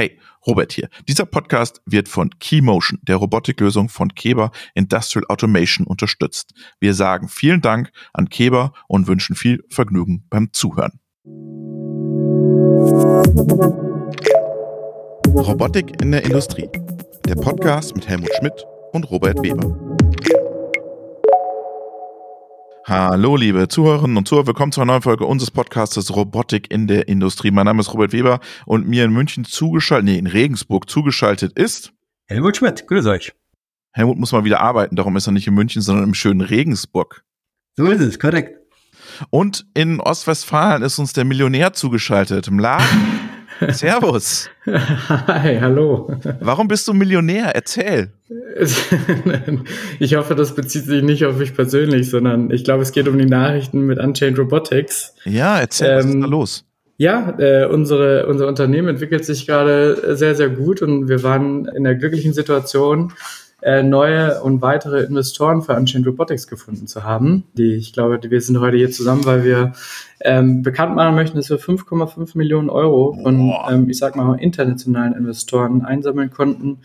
Hey, Robert hier. Dieser Podcast wird von Keymotion, der Robotiklösung von Keber Industrial Automation unterstützt. Wir sagen vielen Dank an Keber und wünschen viel Vergnügen beim Zuhören. Robotik in der Industrie. Der Podcast mit Helmut Schmidt und Robert Weber. Hallo, liebe Zuhörerinnen und Zuhörer, willkommen zu einer neuen Folge unseres Podcasts Robotik in der Industrie. Mein Name ist Robert Weber und mir in München zugeschaltet, nee, in Regensburg zugeschaltet ist Helmut Schmidt. Grüß euch. Helmut muss mal wieder arbeiten, darum ist er nicht in München, sondern im schönen Regensburg. So ist es, korrekt. Und in Ostwestfalen ist uns der Millionär zugeschaltet, im Laden. Servus. Hi, hallo. Warum bist du Millionär? Erzähl. Ich hoffe, das bezieht sich nicht auf mich persönlich, sondern ich glaube, es geht um die Nachrichten mit Unchained Robotics. Ja, erzähl, was ist da Ähm, los? Ja, äh, unsere, unser Unternehmen entwickelt sich gerade sehr, sehr gut und wir waren in der glücklichen Situation, äh, neue und weitere Investoren für Unchained Robotics gefunden zu haben. Die, ich glaube, wir sind heute hier zusammen, weil wir ähm, bekannt machen möchten, dass wir 5,5 Millionen Euro von, ähm, ich sag mal, internationalen Investoren einsammeln konnten,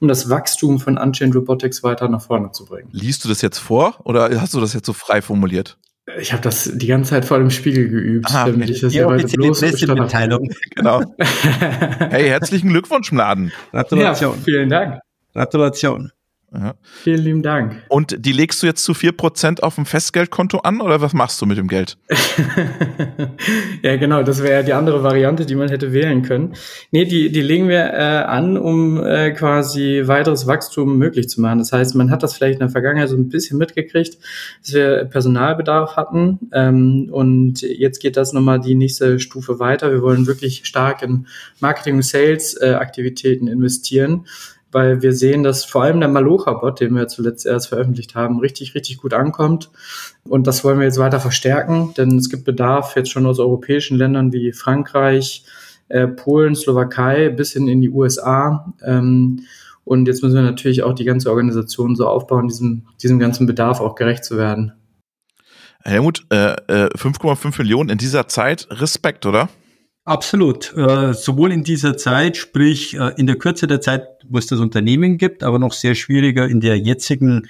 um das Wachstum von Unchained Robotics weiter nach vorne zu bringen. Liest du das jetzt vor oder hast du das jetzt so frei formuliert? Ich habe das die ganze Zeit vor dem Spiegel geübt, Ah, okay. damit ich das Die hier heute bloß Pressemitteilung. Genau. Hey, herzlichen Glückwunsch im Laden. Ja, Gratulation. vielen Dank. Gratulation. Ja. Vielen lieben Dank. Und die legst du jetzt zu 4% auf dem Festgeldkonto an oder was machst du mit dem Geld? ja, genau, das wäre ja die andere Variante, die man hätte wählen können. Nee, die, die legen wir äh, an, um äh, quasi weiteres Wachstum möglich zu machen. Das heißt, man hat das vielleicht in der Vergangenheit so ein bisschen mitgekriegt, dass wir Personalbedarf hatten. Ähm, und jetzt geht das nochmal die nächste Stufe weiter. Wir wollen wirklich stark in Marketing- und Sales-Aktivitäten investieren. Weil wir sehen, dass vor allem der Malocha-Bot, den wir zuletzt erst veröffentlicht haben, richtig, richtig gut ankommt. Und das wollen wir jetzt weiter verstärken, denn es gibt Bedarf jetzt schon aus europäischen Ländern wie Frankreich, äh, Polen, Slowakei bis hin in die USA. Ähm, und jetzt müssen wir natürlich auch die ganze Organisation so aufbauen, diesem, diesem ganzen Bedarf auch gerecht zu werden. Helmut, äh, äh, 5,5 Millionen in dieser Zeit, Respekt, oder? Absolut. Äh, sowohl in dieser Zeit, sprich äh, in der Kürze der Zeit, wo es das Unternehmen gibt, aber noch sehr schwieriger in der jetzigen,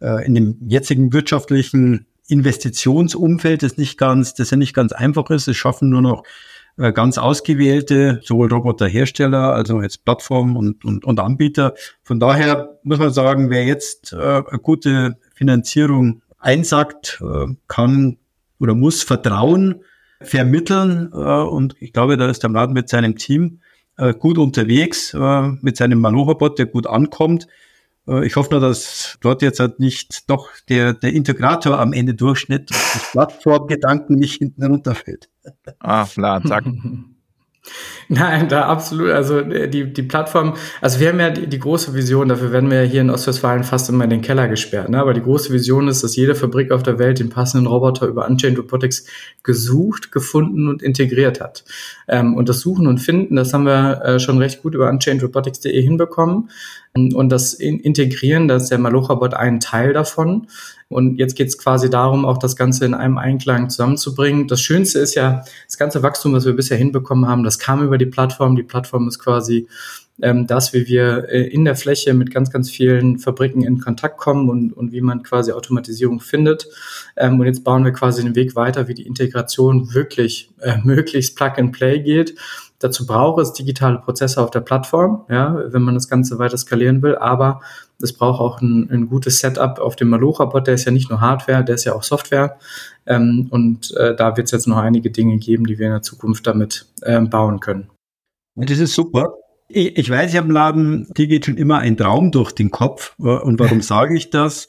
äh, in dem jetzigen wirtschaftlichen Investitionsumfeld, das nicht ganz, das ja nicht ganz einfach ist. Es schaffen nur noch äh, ganz ausgewählte, sowohl Roboterhersteller, also jetzt Plattformen und, und, und Anbieter. Von daher muss man sagen, wer jetzt äh, eine gute Finanzierung einsackt, äh, kann oder muss Vertrauen vermitteln. Äh, und ich glaube, da ist der Mladen mit seinem Team äh, gut unterwegs, äh, mit seinem Malocha-Bot, der gut ankommt. Ich hoffe nur, dass dort jetzt halt nicht doch der, der Integrator am Ende durchschnitt und das Plattformgedanken nicht hinten runterfällt. Ah, klar, zack. Nein, da absolut. Also äh, die, die Plattform, also wir haben ja die, die große Vision, dafür werden wir ja hier in Ostwestfalen fast immer in den Keller gesperrt. Ne? Aber die große Vision ist, dass jede Fabrik auf der Welt den passenden Roboter über Unchained Robotics gesucht, gefunden und integriert hat. Ähm, und das Suchen und Finden, das haben wir äh, schon recht gut über unchainedrobotics.de hinbekommen. Und das in Integrieren, da ist der Malocha-Bot ein Teil davon. Und jetzt geht es quasi darum, auch das Ganze in einem Einklang zusammenzubringen. Das Schönste ist ja, das ganze Wachstum, was wir bisher hinbekommen haben, das kam über die Plattform. Die Plattform ist quasi ähm, das, wie wir äh, in der Fläche mit ganz, ganz vielen Fabriken in Kontakt kommen und, und wie man quasi Automatisierung findet. Ähm, und jetzt bauen wir quasi den Weg weiter, wie die Integration wirklich äh, möglichst Plug-and-Play geht. Dazu braucht es digitale Prozesse auf der Plattform, ja, wenn man das Ganze weiter skalieren will. Aber es braucht auch ein, ein gutes Setup auf dem Malocha-Bot. Der ist ja nicht nur Hardware, der ist ja auch Software. Ähm, und äh, da wird es jetzt noch einige Dinge geben, die wir in der Zukunft damit ähm, bauen können. Das ist super. Ich, ich weiß, ich habe im Laden, dir geht schon immer ein Traum durch den Kopf. Äh, Und warum sage ich das?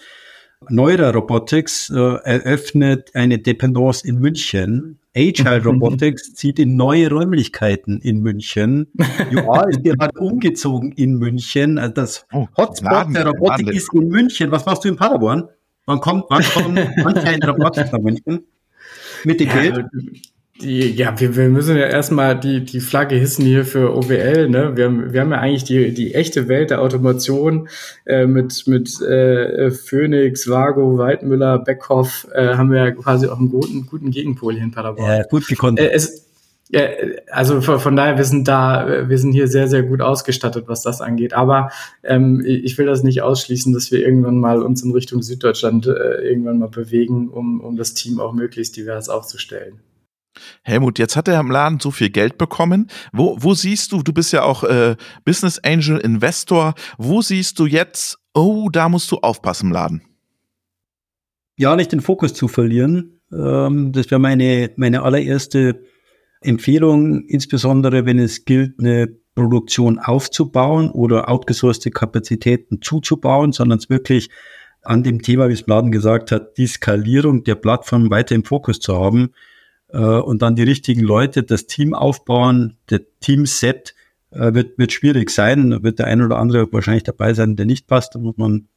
Neura Robotics äh, eröffnet eine Dependance in München. Agile Robotics zieht in neue Räumlichkeiten in München. UA ist gerade umgezogen in München. Also das Oh, Hotspot Laden- der Robotik Laden- ist in München. Was machst du in Paderborn? Wann kommt, wann kommt anscheinend Robotik nach München? Mit dem Geld? Die, ja, wir, wir müssen ja erstmal die, die Flagge hissen hier für OWL. Ne? Wir, haben, wir haben ja eigentlich die, die echte Welt der Automation äh, mit, mit äh, Phoenix, Vago, Weidmüller, Beckhoff, äh, haben wir ja quasi auch einen guten, guten Gegenpol hier in Paderborn. Ja, gut gekonnt. Äh, es, Ja, also von daher, wir sind da, wir sind hier sehr, sehr gut ausgestattet, was das angeht. Aber ähm, ich will das nicht ausschließen, dass wir irgendwann mal uns in Richtung Süddeutschland äh, irgendwann mal bewegen, um, um das Team auch möglichst divers aufzustellen. Helmut, jetzt hat er im Laden so viel Geld bekommen. Wo, wo siehst du, du bist ja auch äh, Business Angel Investor, wo siehst du jetzt, oh, da musst du aufpassen im Laden? Ja, nicht den Fokus zu verlieren. Ähm, das wäre meine, meine allererste Empfehlung, insbesondere wenn es gilt, eine Produktion aufzubauen oder outgesourcete Kapazitäten zuzubauen, sondern es wirklich an dem Thema, wie es Bladen gesagt hat, die Skalierung der Plattform weiter im Fokus zu haben und dann die richtigen Leute, das Team aufbauen, der Teamset äh, wird, wird schwierig sein, da wird der ein oder andere wahrscheinlich dabei sein, der nicht passt, da muss man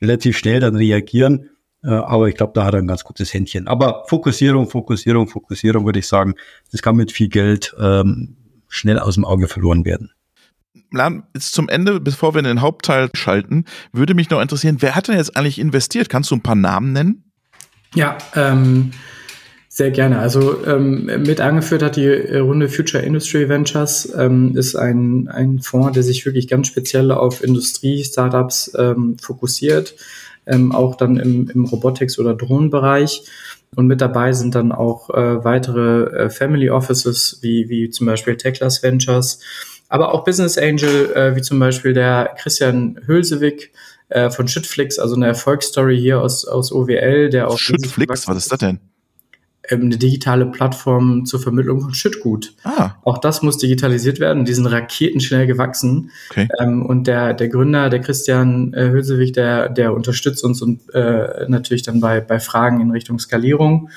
relativ schnell dann reagieren. Äh, aber ich glaube, da hat er ein ganz gutes Händchen. Aber Fokussierung, Fokussierung, Fokussierung, würde ich sagen, das kann mit viel Geld ähm, schnell aus dem Auge verloren werden. Jetzt zum Ende, bevor wir in den Hauptteil schalten, würde mich noch interessieren, wer hat denn jetzt eigentlich investiert? Kannst du ein paar Namen nennen? Ja, ähm, sehr gerne. Also ähm, mit angeführt hat die Runde Future Industry Ventures, ähm, ist ein, ein Fonds, der sich wirklich ganz speziell auf Industrie-Startups ähm, fokussiert ähm, auch dann im, im Robotics- oder Drohnenbereich. Und mit dabei sind dann auch äh, weitere äh, Family Offices, wie, wie zum Beispiel Techlas Ventures, aber auch Business Angel, äh, wie zum Beispiel der Christian Hülsewig äh, von Schüttflix, also eine Erfolgsstory hier aus, aus OWL, der auch. Schüttflix, was ist das denn? Ähm, eine digitale Plattform zur Vermittlung von Schüttgut. Ah. Auch das muss digitalisiert werden. Die sind raketenschnell gewachsen. Okay. Ähm, und der, der Gründer, der Christian äh, Hülsewig, der, der unterstützt uns und äh, natürlich dann bei, bei Fragen in Richtung Skalierung.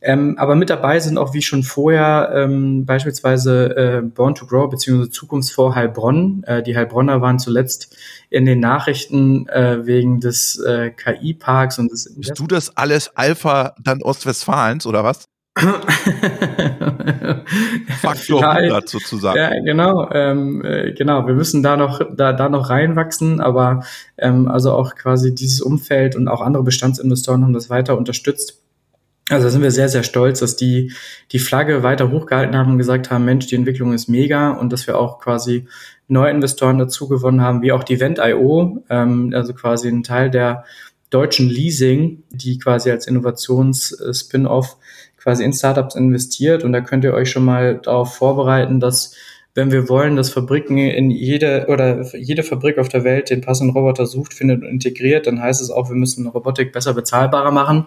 Ähm, aber mit dabei sind auch wie schon vorher ähm, beispielsweise äh, Born to Grow bzw. Zukunftsfonds Heilbronn. Äh, die Heilbronner waren zuletzt in den Nachrichten äh, wegen des äh, KI-Parks und des. Bist du das alles Alpha dann Ostwestfalens oder was? Faktor 100 sozusagen. Ja, genau, ähm, äh, genau. Wir müssen da noch, da, da noch reinwachsen, aber ähm, also auch quasi dieses Umfeld und auch andere Bestandsinvestoren haben das weiter unterstützt. Also da sind wir sehr, sehr stolz, dass die die Flagge weiter hochgehalten haben und gesagt haben, Mensch, die Entwicklung ist mega und dass wir auch quasi neue Investoren dazu gewonnen haben, wie auch die Vent.io, ähm, also quasi ein Teil der deutschen Leasing, die quasi als Innovations-Spin-off quasi in Startups investiert. Und da könnt ihr euch schon mal darauf vorbereiten, dass wenn wir wollen, dass Fabriken in jede oder jede Fabrik auf der Welt den passenden Roboter sucht, findet und integriert, dann heißt es auch, wir müssen Robotik besser bezahlbarer machen.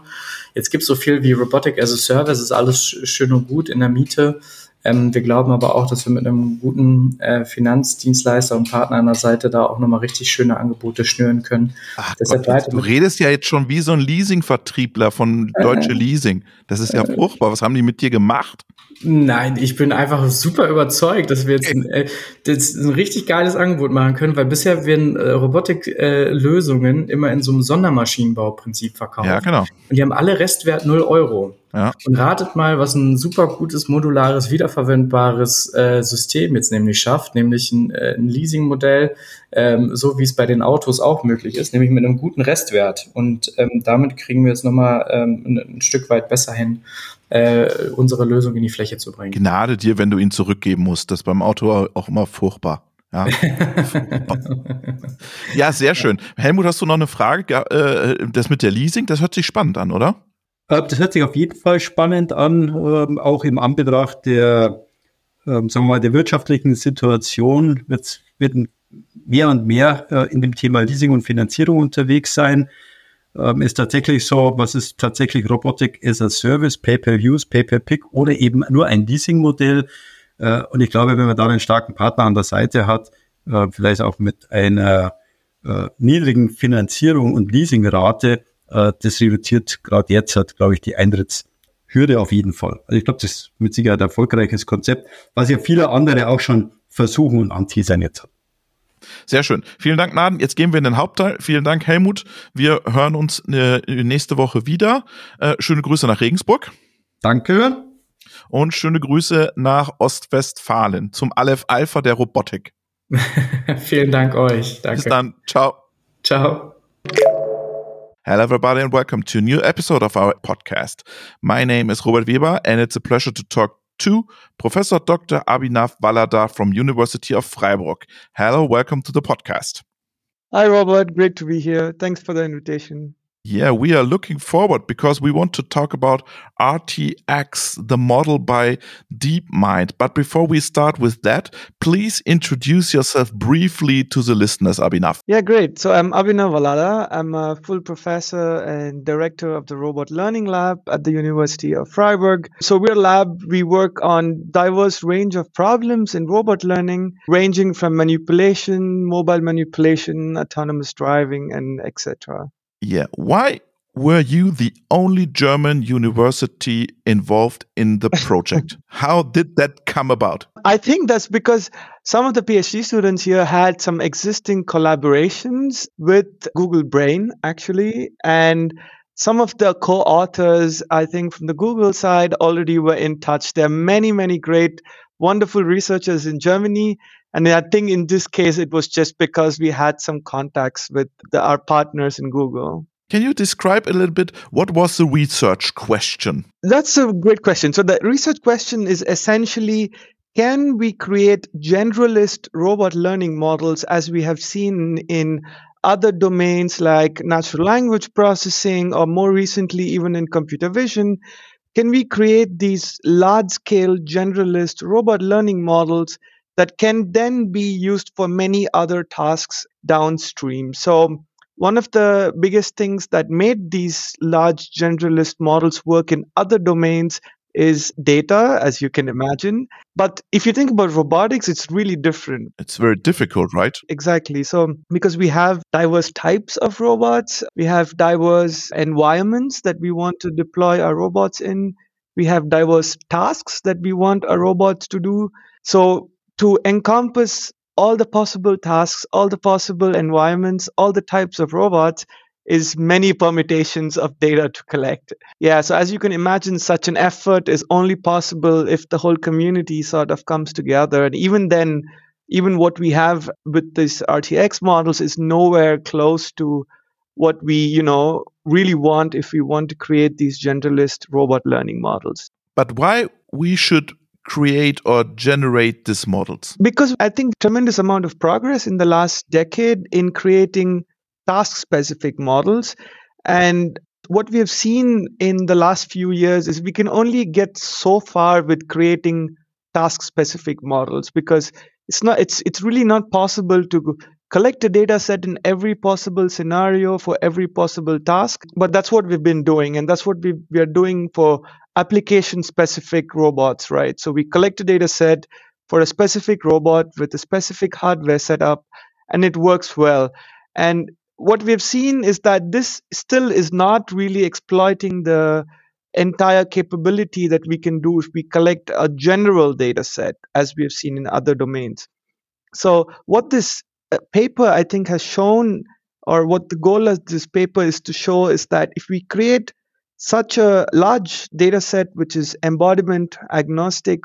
Jetzt gibt es so viel wie Robotic as a Service, ist alles schön und gut in der Miete. Ähm, wir glauben aber auch, dass wir mit einem guten äh, Finanzdienstleister und Partner an der Seite da auch nochmal richtig schöne Angebote schnüren können. Ach Gott, du redest ja jetzt schon wie so ein Leasingvertriebler von Deutsche äh, Leasing. Das ist ja äh, furchtbar. Was haben die mit dir gemacht? Nein, ich bin einfach super überzeugt, dass wir jetzt ein, äh, ein richtig geiles Angebot machen können, weil bisher werden äh, Robotik-Lösungen äh, immer in so einem Sondermaschinenbauprinzip verkauft. Ja, genau. Und die haben alle Restwert 0 Euro. Ja. Und ratet mal, was ein super gutes, modulares, wiederverwendbares äh, System jetzt nämlich schafft, nämlich ein, äh, ein Leasingmodell, ähm, so wie es bei den Autos auch möglich ist, nämlich mit einem guten Restwert. Und ähm, damit kriegen wir es nochmal ähm, ein, ein Stück weit besser hin, äh, unsere Lösung in die Fläche zu bringen. Gnade dir, wenn du ihn zurückgeben musst. Das ist beim Auto auch immer furchtbar. Ja. ja, sehr schön. Helmut, hast du noch eine Frage? Äh, das mit der Leasing, das hört sich spannend an, oder? Äh, das hört sich auf jeden Fall spannend an, ähm, auch im Anbetracht der, ähm, sagen wir mal, der wirtschaftlichen Situation wird, wird mehr und mehr äh, in dem Thema Leasing und Finanzierung unterwegs sein. Ähm, ist tatsächlich so, was ist tatsächlich Robotik as a Service, Pay-per-Use, Pay-per-Pick oder eben nur ein Leasing-Modell. Äh, und ich glaube, wenn man da einen starken Partner an der Seite hat, vielleicht auch mit einer niedrigen Finanzierung und Leasingrate, das reduziert gerade jetzt hat, glaube ich, die Eintrittshürde auf jeden Fall. Also ich glaube, das ist mit Sicherheit ein erfolgreiches Konzept, was ja viele andere auch schon versuchen und anteasern jetzt hat. Sehr schön. Vielen Dank, Naden. Jetzt gehen wir in den Hauptteil. Vielen Dank, Helmut. Wir hören uns äh, nächste Woche wieder. Äh, schöne Grüße nach Regensburg. Danke. Und schöne Grüße nach Ostwestfalen zum Aleph Alpha der Robotik. Vielen Dank euch. Danke. Bis dann. Ciao. Ciao. Hello, everybody, and welcome to a new episode of our podcast. My name is Robert Weber, and it's a pleasure to talk to Professor Dr. Abhinav Valada from University of Freiburg. Hello, welcome to the podcast. Hi, Robert. Great to be here. Thanks for the invitation. Yeah, we are looking forward because we want to talk about RTX, the model by DeepMind. But before we start with that, please introduce yourself briefly to the listeners, Abhinav. Yeah, great. So I'm Abhinav Valada. I'm a full professor and director of the Robot Learning Lab at the University of Freiburg. So we're a lab, we work on diverse range of problems in robot learning, ranging from manipulation, mobile manipulation, autonomous driving, and etc. Yeah. Why were you the only German university involved in the project? How did that come about? I think that's because some of the PhD students here had some existing collaborations with Google Brain, actually. And some of the co authors, I think, from the Google side already were in touch. There are many, many great, wonderful researchers in Germany. And I think in this case, it was just because we had some contacts with the, our partners in Google. Can you describe a little bit what was the research question? That's a great question. So, the research question is essentially can we create generalist robot learning models as we have seen in other domains like natural language processing or more recently even in computer vision? Can we create these large scale generalist robot learning models that can then be used for many other tasks downstream? So, one of the biggest things that made these large generalist models work in other domains is data, as you can imagine. But if you think about robotics, it's really different. It's very difficult, right? Exactly. So, because we have diverse types of robots, we have diverse environments that we want to deploy our robots in, we have diverse tasks that we want our robots to do. So, to encompass all the possible tasks, all the possible environments, all the types of robots is many permutations of data to collect. Yeah, so as you can imagine, such an effort is only possible if the whole community sort of comes together. And even then, even what we have with these RTX models is nowhere close to what we, you know, really want if we want to create these generalist robot learning models. But why we should create or generate these models? Because I think tremendous amount of progress in the last decade in creating task specific models and what we have seen in the last few years is we can only get so far with creating task specific models because it's not it's it's really not possible to collect a data set in every possible scenario for every possible task but that's what we've been doing and that's what we, we are doing for application specific robots, right? So we collect a data set for a specific robot with a specific hardware setup, and it works well. And what we've seen is that this still is not really exploiting the entire capability that we can do if we collect a general data set, as we have seen in other domains. So, what this uh, paper I think has shown, or what the goal of this paper is to show, is that if we create such a large data set, which is embodiment agnostic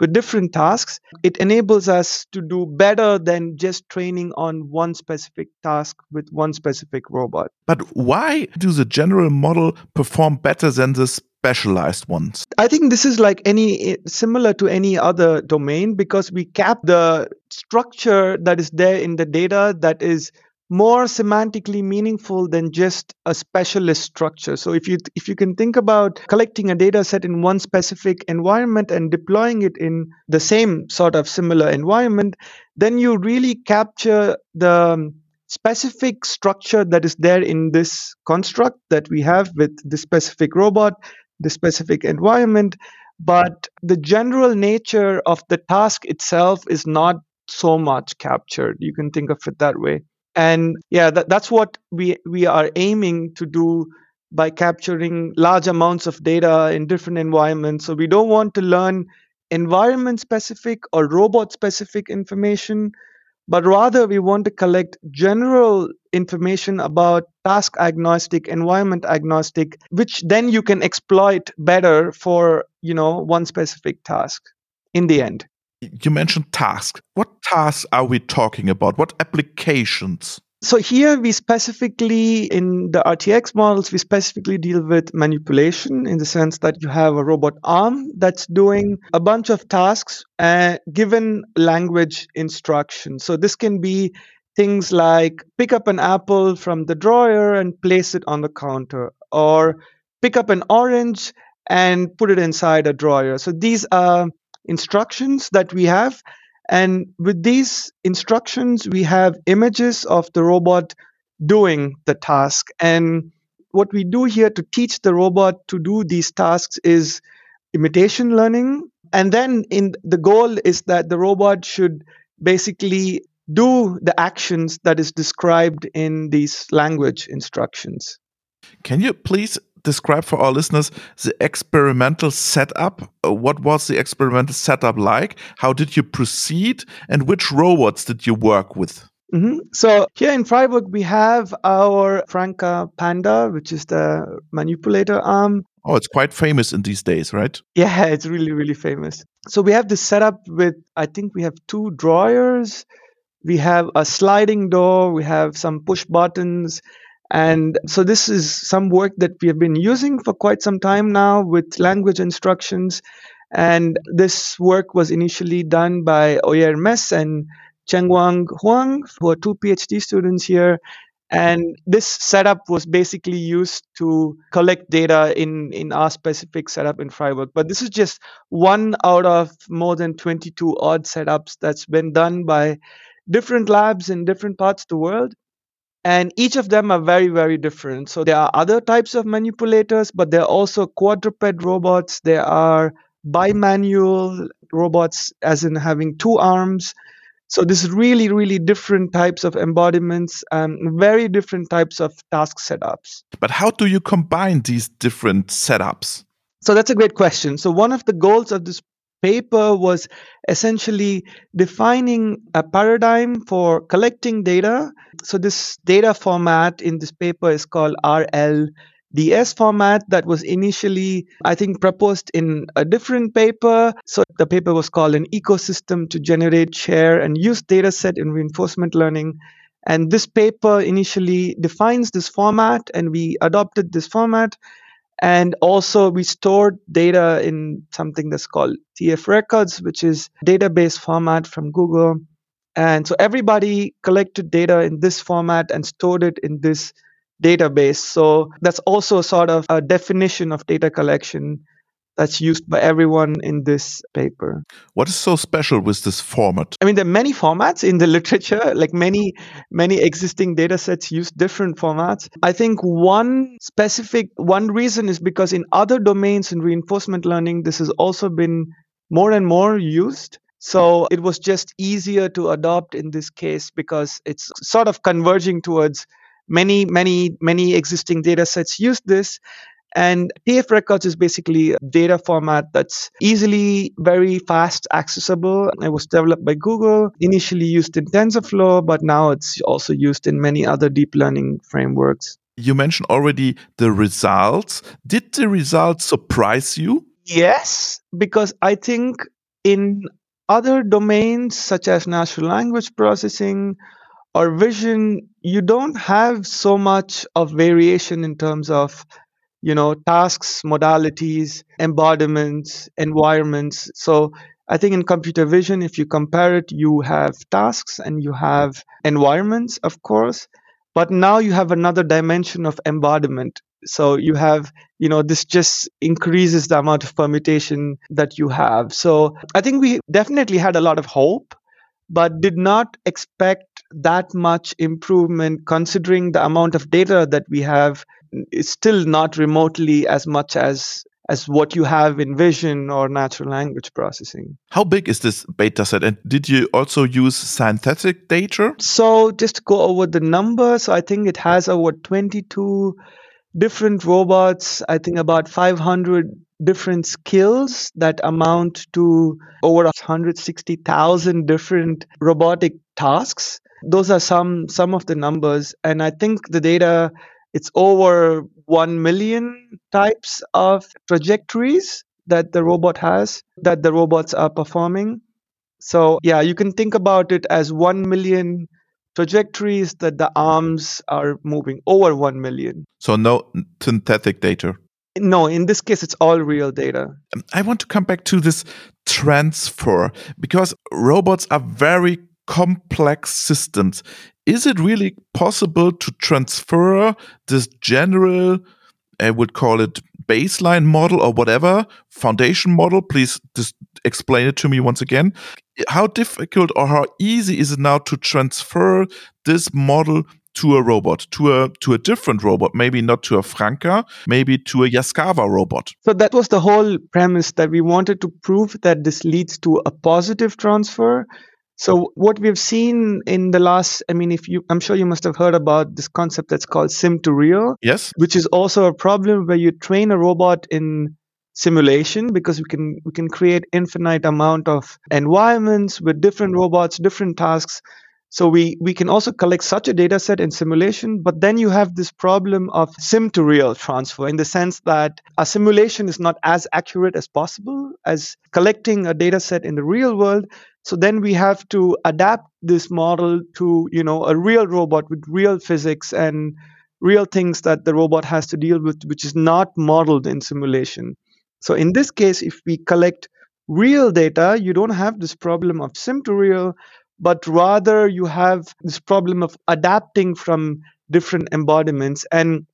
with different tasks, it enables us to do better than just training on one specific task with one specific robot. But why do the general model perform better than the specialized ones? I think this is like any similar to any other domain because we cap the structure that is there in the data that is more semantically meaningful than just a specialist structure. So if you if you can think about collecting a data set in one specific environment and deploying it in the same sort of similar environment, then you really capture the specific structure that is there in this construct that we have with the specific robot, the specific environment, but the general nature of the task itself is not so much captured. You can think of it that way and yeah that, that's what we we are aiming to do by capturing large amounts of data in different environments. So we don't want to learn environment specific or robot specific information but rather we want to collect general information about task agnostic environment agnostic which then you can exploit better for you know one specific task in the end you mentioned tasks. What tasks are we talking about? What applications? So here we specifically, in the RTX models, we specifically deal with manipulation in the sense that you have a robot arm that's doing a bunch of tasks uh, given language instructions. So this can be things like pick up an apple from the drawer and place it on the counter, or pick up an orange and put it inside a drawer. So these are instructions that we have and with these instructions, we have images of the robot doing the task. And what we do here to teach the robot to do these tasks is imitation learning. And then in the goal is that the robot should basically do the actions that is described in these language instructions. Can you please describe for our listeners the experimental setup? Uh, what was the experimental setup like? How did you proceed? And which robots did you work with? Mm -hmm. So here in Freiburg, we have our Franka Panda, which is the manipulator arm. Oh, it's quite famous in these days, right? Yeah, it's really, really famous. So we have this setup with, I think we have two drawers. We have a sliding door. We have some push buttons and so this is some work that we have been using for quite some time now with language instructions. And this work was initially done by Oier Mees and Chenguang Huang, who are two PhD students here. And this setup was basically used to collect data in, in our specific setup in Freiburg. But this is just one out of more than 22 odd setups that's been done by different labs in different parts of the world and each of them are very very different. So there are other types of manipulators but there are also quadruped robots. There are bimanual robots as in having two arms. So this is really really different types of embodiments and very different types of task setups. But how do you combine these different setups? So that's a great question. So one of the goals of this paper was essentially defining a paradigm for collecting data. So, this data format in this paper is called RLDS format that was initially, I think, proposed in a different paper. So, the paper was called An Ecosystem to Generate, Share, and Use data set in Reinforcement Learning. And this paper initially defines this format, and we adopted this format. And also, we stored data in something that's called TF Records, which is database format from Google. And so everybody collected data in this format and stored it in this database. So that's also sort of a definition of data collection that's used by everyone in this paper. What is so special with this format? I mean, there are many formats in the literature, like many, many existing data sets use different formats. I think one specific, one reason is because in other domains in reinforcement learning, this has also been more and more used. So it was just easier to adopt in this case because it's sort of converging towards many, many, many existing data sets use this. And TF Records is basically a data format that's easily, very fast accessible. It was developed by Google, initially used in TensorFlow, but now it's also used in many other deep learning frameworks. You mentioned already the results. Did the results surprise you? Yes, because I think in other domains such as natural language processing or vision, you don't have so much of variation in terms of you know tasks modalities embodiments environments. So i think in computer vision if you compare it you have tasks and you have environments of course but now you have another dimension of embodiment. So you have you know this just increases the amount of permutation that you have. So i think we definitely had a lot of hope but did not expect that much improvement considering the amount of data that we have is still not remotely as much as as what you have in vision or natural language processing. How big is this beta set? And did you also use synthetic data? So just to go over the numbers, I think it has over 22 different robots, I think about 500 different skills that amount to over 160,000 different robotic tasks. Those are some some of the numbers and I think the data it's over 1 million types of trajectories that the robot has, that the robots are performing. So, yeah, you can think about it as 1 million trajectories that the arms are moving over 1 million. So no synthetic data. No, in this case, it's all real data. Um, I want to come back to this transfer because robots are very complex systems. Is it really possible to transfer this general, I would call it baseline model or whatever, foundation model? Please just explain it to me once again. How difficult or how easy is it now to transfer this model to a robot, to a to a different robot, maybe not to a Franka, maybe to a Yaskawa robot. So that was the whole premise that we wanted to prove that this leads to a positive transfer. So what we've seen in the last, I mean, if you, I'm sure you must have heard about this concept that's called sim to real. Yes. Which is also a problem where you train a robot in simulation because we can we can create infinite amount of environments with different robots, different tasks so we, we can also collect such a data set in simulation, but then you have this problem of sim to real transfer in the sense that a simulation is not as accurate as possible as collecting a data set in the real world. So then we have to adapt this model to, you know, a real robot with real physics and real things that the robot has to deal with, which is not modeled in simulation. So in this case, if we collect real data, you don't have this problem of sim to real, but rather you have this problem of adapting from different embodiments. And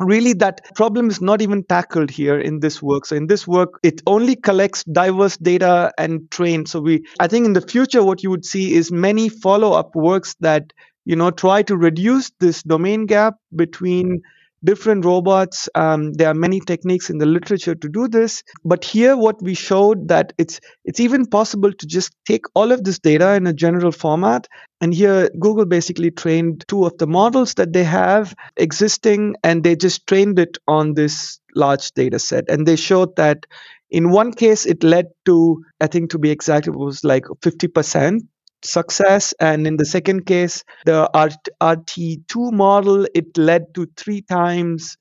really that problem is not even tackled here in this work. So in this work it only collects diverse data and trains so we i think in the future what you would see is many follow up works that you know try to reduce this domain gap between different robots. Um, there are many techniques in the literature to do this, but here what we showed that it's it's even possible to just take all of this data in a general format. And here Google basically trained two of the models that they have existing, and they just trained it on this large data set, and they showed that. In one case, it led to, I think to be exact, it was like 50% success. And in the second case, the RT2 model, it led to three times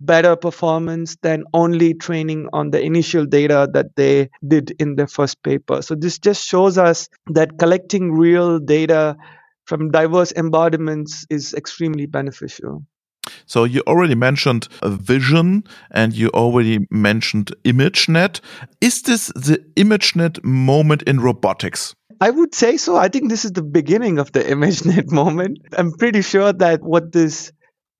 better performance than only training on the initial data that they did in the first paper. So this just shows us that collecting real data from diverse embodiments is extremely beneficial. So you already mentioned vision and you already mentioned ImageNet. Is this the ImageNet moment in robotics? I would say so. I think this is the beginning of the ImageNet moment. I'm pretty sure that what this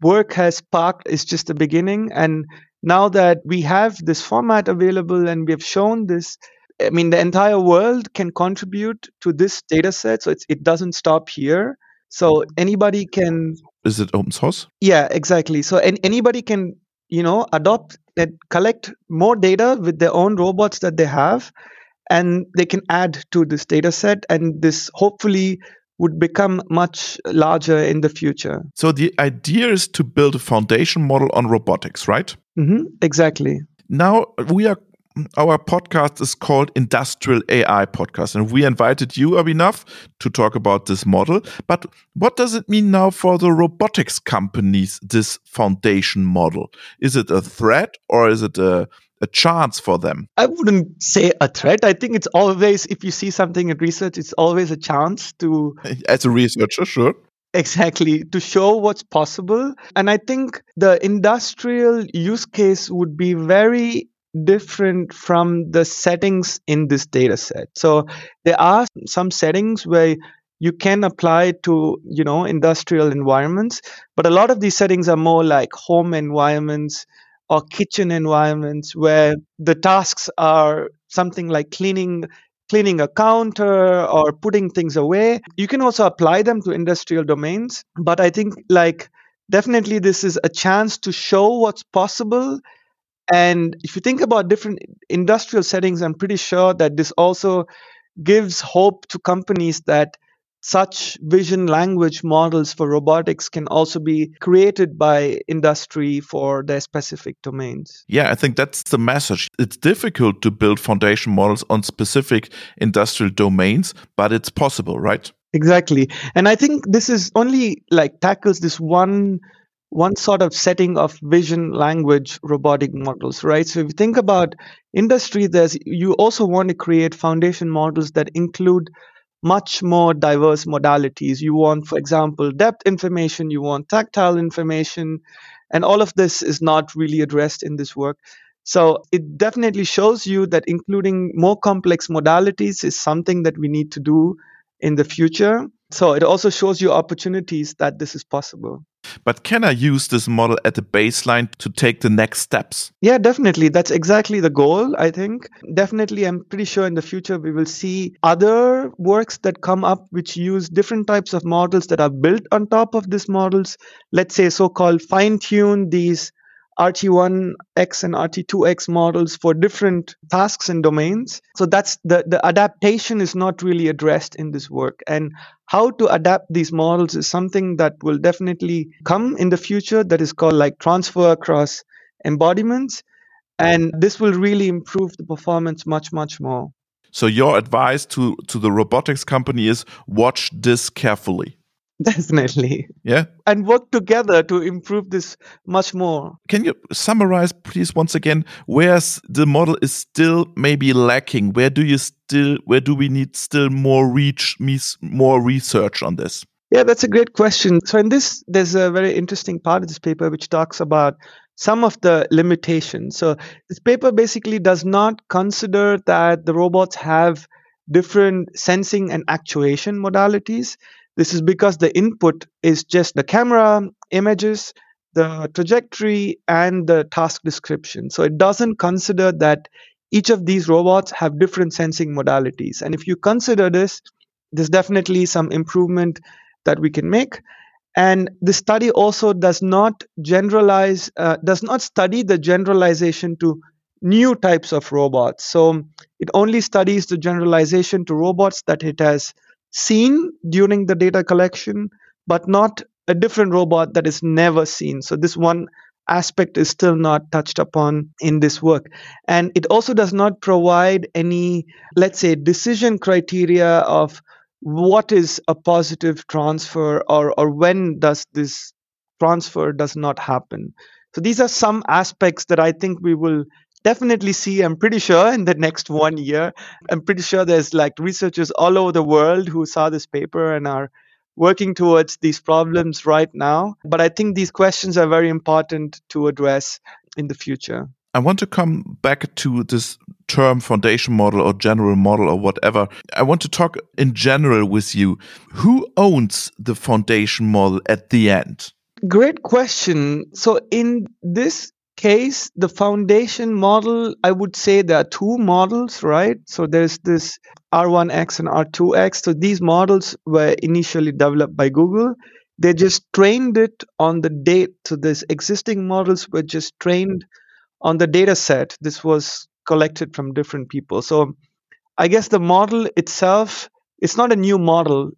work has sparked is just the beginning. And now that we have this format available and we have shown this, I mean, the entire world can contribute to this data set. So it doesn't stop here. So anybody can. Is it open source? Yeah, exactly. So an, anybody can, you know, adopt and collect more data with their own robots that they have and they can add to this data set and this hopefully would become much larger in the future. So the idea is to build a foundation model on robotics, right? Mm-hmm, exactly. Now we are our podcast is called Industrial AI Podcast, and we invited you, Abhinav, to talk about this model. But what does it mean now for the robotics companies, this foundation model? Is it a threat or is it a a chance for them? I wouldn't say a threat. I think it's always, if you see something in research, it's always a chance to. As a researcher, sure. Exactly, to show what's possible. And I think the industrial use case would be very different from the settings in this data set. So there are some settings where you can apply to you know industrial environments but a lot of these settings are more like home environments or kitchen environments where the tasks are something like cleaning cleaning a counter or putting things away. You can also apply them to industrial domains but i think like definitely this is a chance to show what's possible. And if you think about different industrial settings i'm pretty sure that this also gives hope to companies that such vision language models for robotics can also be created by industry for their specific domains. Yeah, I think that's the message. It's difficult to build foundation models on specific industrial domains, but it's possible, right? Exactly. And I think this is only like tackles this one one sort of setting of vision language robotic models right so if you think about industry there's you also want to create foundation models that include much more diverse modalities. You want, for example, depth information, you want tactile information, and all of this is not really addressed in this work. So it definitely shows you that including more complex modalities is something that we need to do in the future. So it also shows you opportunities that this is possible. But can I use this model at the baseline to take the next steps? Yeah, definitely. That's exactly the goal, I think. Definitely, I'm pretty sure in the future we will see other works that come up which use different types of models that are built on top of these models. Let's say so called fine tune these RT1X and RT2X models for different tasks and domains. So that's the, the adaptation is not really addressed in this work. And how to adapt these models is something that will definitely come in the future that is called like transfer across embodiments. And this will really improve the performance much, much more. So your advice to, to the robotics company is watch this carefully. Definitely. Yeah. And work together to improve this much more. Can you summarize, please, once again, where's the model is still maybe lacking? Where do you still, where do we need still more reach, more research on this? Yeah, that's a great question. So, in this, there's a very interesting part of this paper which talks about some of the limitations. So, this paper basically does not consider that the robots have different sensing and actuation modalities. This is because the input is just the camera, images, the trajectory, and the task description. So it doesn't consider that each of these robots have different sensing modalities. And if you consider this, there's definitely some improvement that we can make. And the study also does not generalize, uh, does not study the generalization to new types of robots. So it only studies the generalization to robots that it has seen during the data collection, but not a different robot that is never seen. So this one aspect is still not touched upon in this work. And it also does not provide any, let's say, decision criteria of what is a positive transfer or, or when does this transfer does not happen. So these are some aspects that I think we will definitely see i'm pretty sure in the next one year i'm pretty sure there's like researchers all over the world who saw this paper and are working towards these problems right now but i think these questions are very important to address in the future I want to come back to this term foundation model or general model or whatever. I want to talk in general with you. Who owns the foundation model at the end? Great question. So, in this case, the foundation model, I would say there are two models, right? So there's this R1X and R2X. So these models were initially developed by Google. They just trained it on the date. So these existing models were just trained on the data set. This was collected from different people. So I guess the model itself, it's not a new model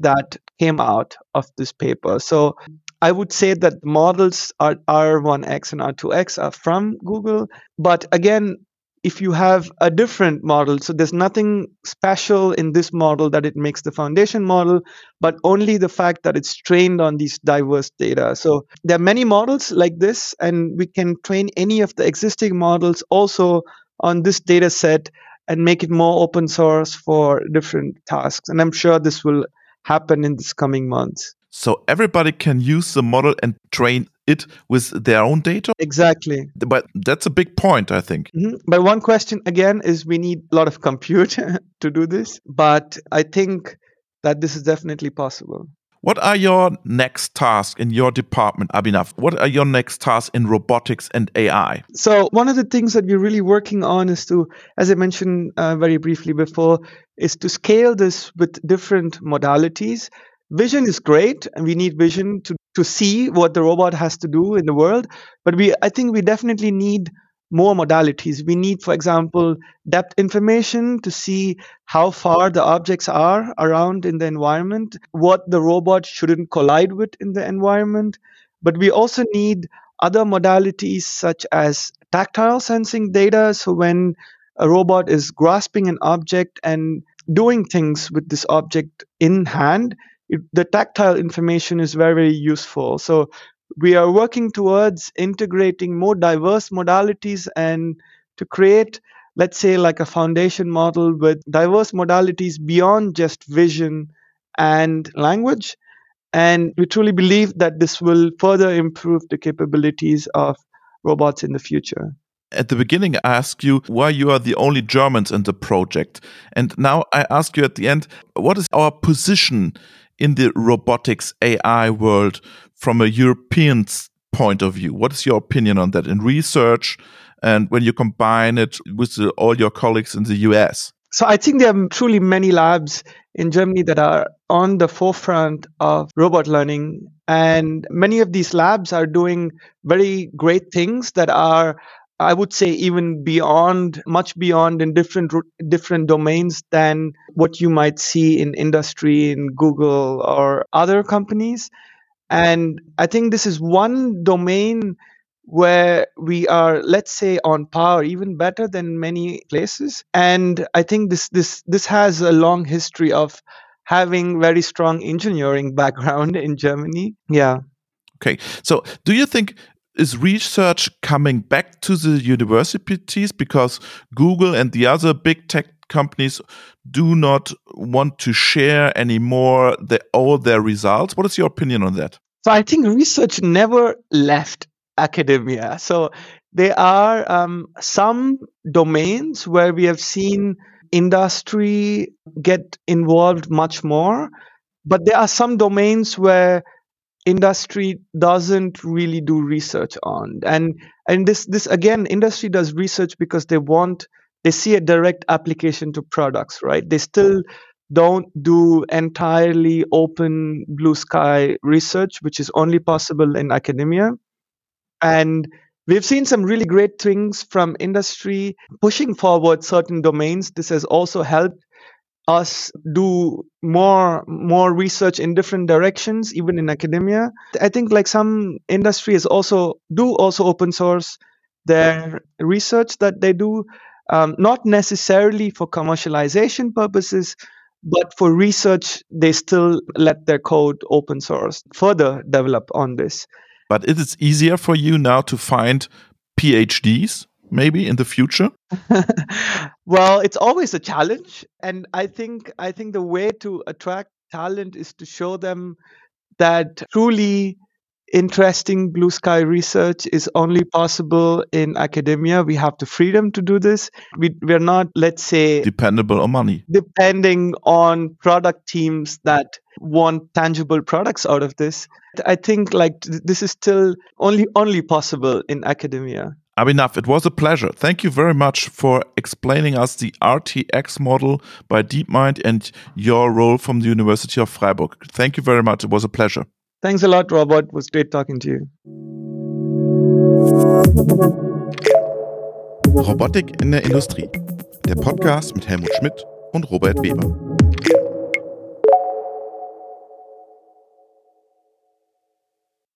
that came out of this paper. So I would say that models are R1X and R2X are from Google. But again, if you have a different model, so there's nothing special in this model that it makes the foundation model, but only the fact that it's trained on these diverse data. So there are many models like this, and we can train any of the existing models also on this data set and make it more open source for different tasks. And I'm sure this will happen in this coming months. So everybody can use the model and train it with their own data? Exactly. But that's a big point, I think. Mm-hmm. But one question again is we need a lot of compute to do this. But I think that this is definitely possible. What are your next tasks in your department, Abhinav? What are your next tasks in robotics and AI? So, one of the things that we're really working on is to, as I mentioned uh, very briefly before, is to scale this with different modalities vision is great and we need vision to, to see what the robot has to do in the world but we i think we definitely need more modalities. We need for example depth information to see how far the objects are around in the environment what the robot shouldn't collide with in the environment but we also need other modalities such as tactile sensing data. So when a robot is grasping an object and doing things with this object in hand it, the tactile information is very, very useful. So we are working towards integrating more diverse modalities and to create let's say, like a foundation model with diverse modalities beyond just vision and language. And we truly believe that this will further improve the capabilities of robots in the future. At the beginning, I asked you why you are the only Germans in the project. And now I ask you at the end, what is our position in the robotics AI world from a European point of view? What is your opinion on that in research and when you combine it with the, all your colleagues in the US? So I think there are truly many labs in Germany that are on the forefront of robot learning. And many of these labs are doing very great things that are I would say even beyond, much beyond in different different domains than what you might see in industry, in Google or other companies. And I think this is one domain where we are, let's say, on par, even better than many places. And I think this this this has a long history of having very strong engineering background in Germany. Yeah. Okay. So do you think is research coming back to the universities because Google and the other big tech companies do not want to share anymore the, all their results? What is your opinion on that? So I think research never left academia. So there are um, some domains where we have seen industry get involved much more, but there are some domains where industry doesn't really do research on. And and this this again industry does research because they want they see a direct application to products right? They still don't do entirely open blue sky research which is only possible in academia. And we've seen some really great things from industry pushing forward certain domains. This has also helped us do more more research in different directions even in academia. I think like some industries also do also open source their research that they do um, not necessarily for commercialization purposes but for research they still let their code open source further develop on this. But it is easier for you now to find phds maybe in the future? well, it's always a challenge, and I think I think the way to attract talent is to show them that truly interesting blue sky research is only possible in academia. We have the freedom to do this. We, we're not, let's say, dependable on money, depending on product teams that want tangible products out of this. I think like this is still only only possible in academia. Abhinav, it was a pleasure. Thank you very much for explaining us the RTX model by DeepMind and your role from the University of Freiburg. Thank you very much. It was a pleasure. Thanks a lot, Robert. It was great talking to you. Robotik in der Industrie. Der Podcast mit Helmut Schmidt und Robert Weber.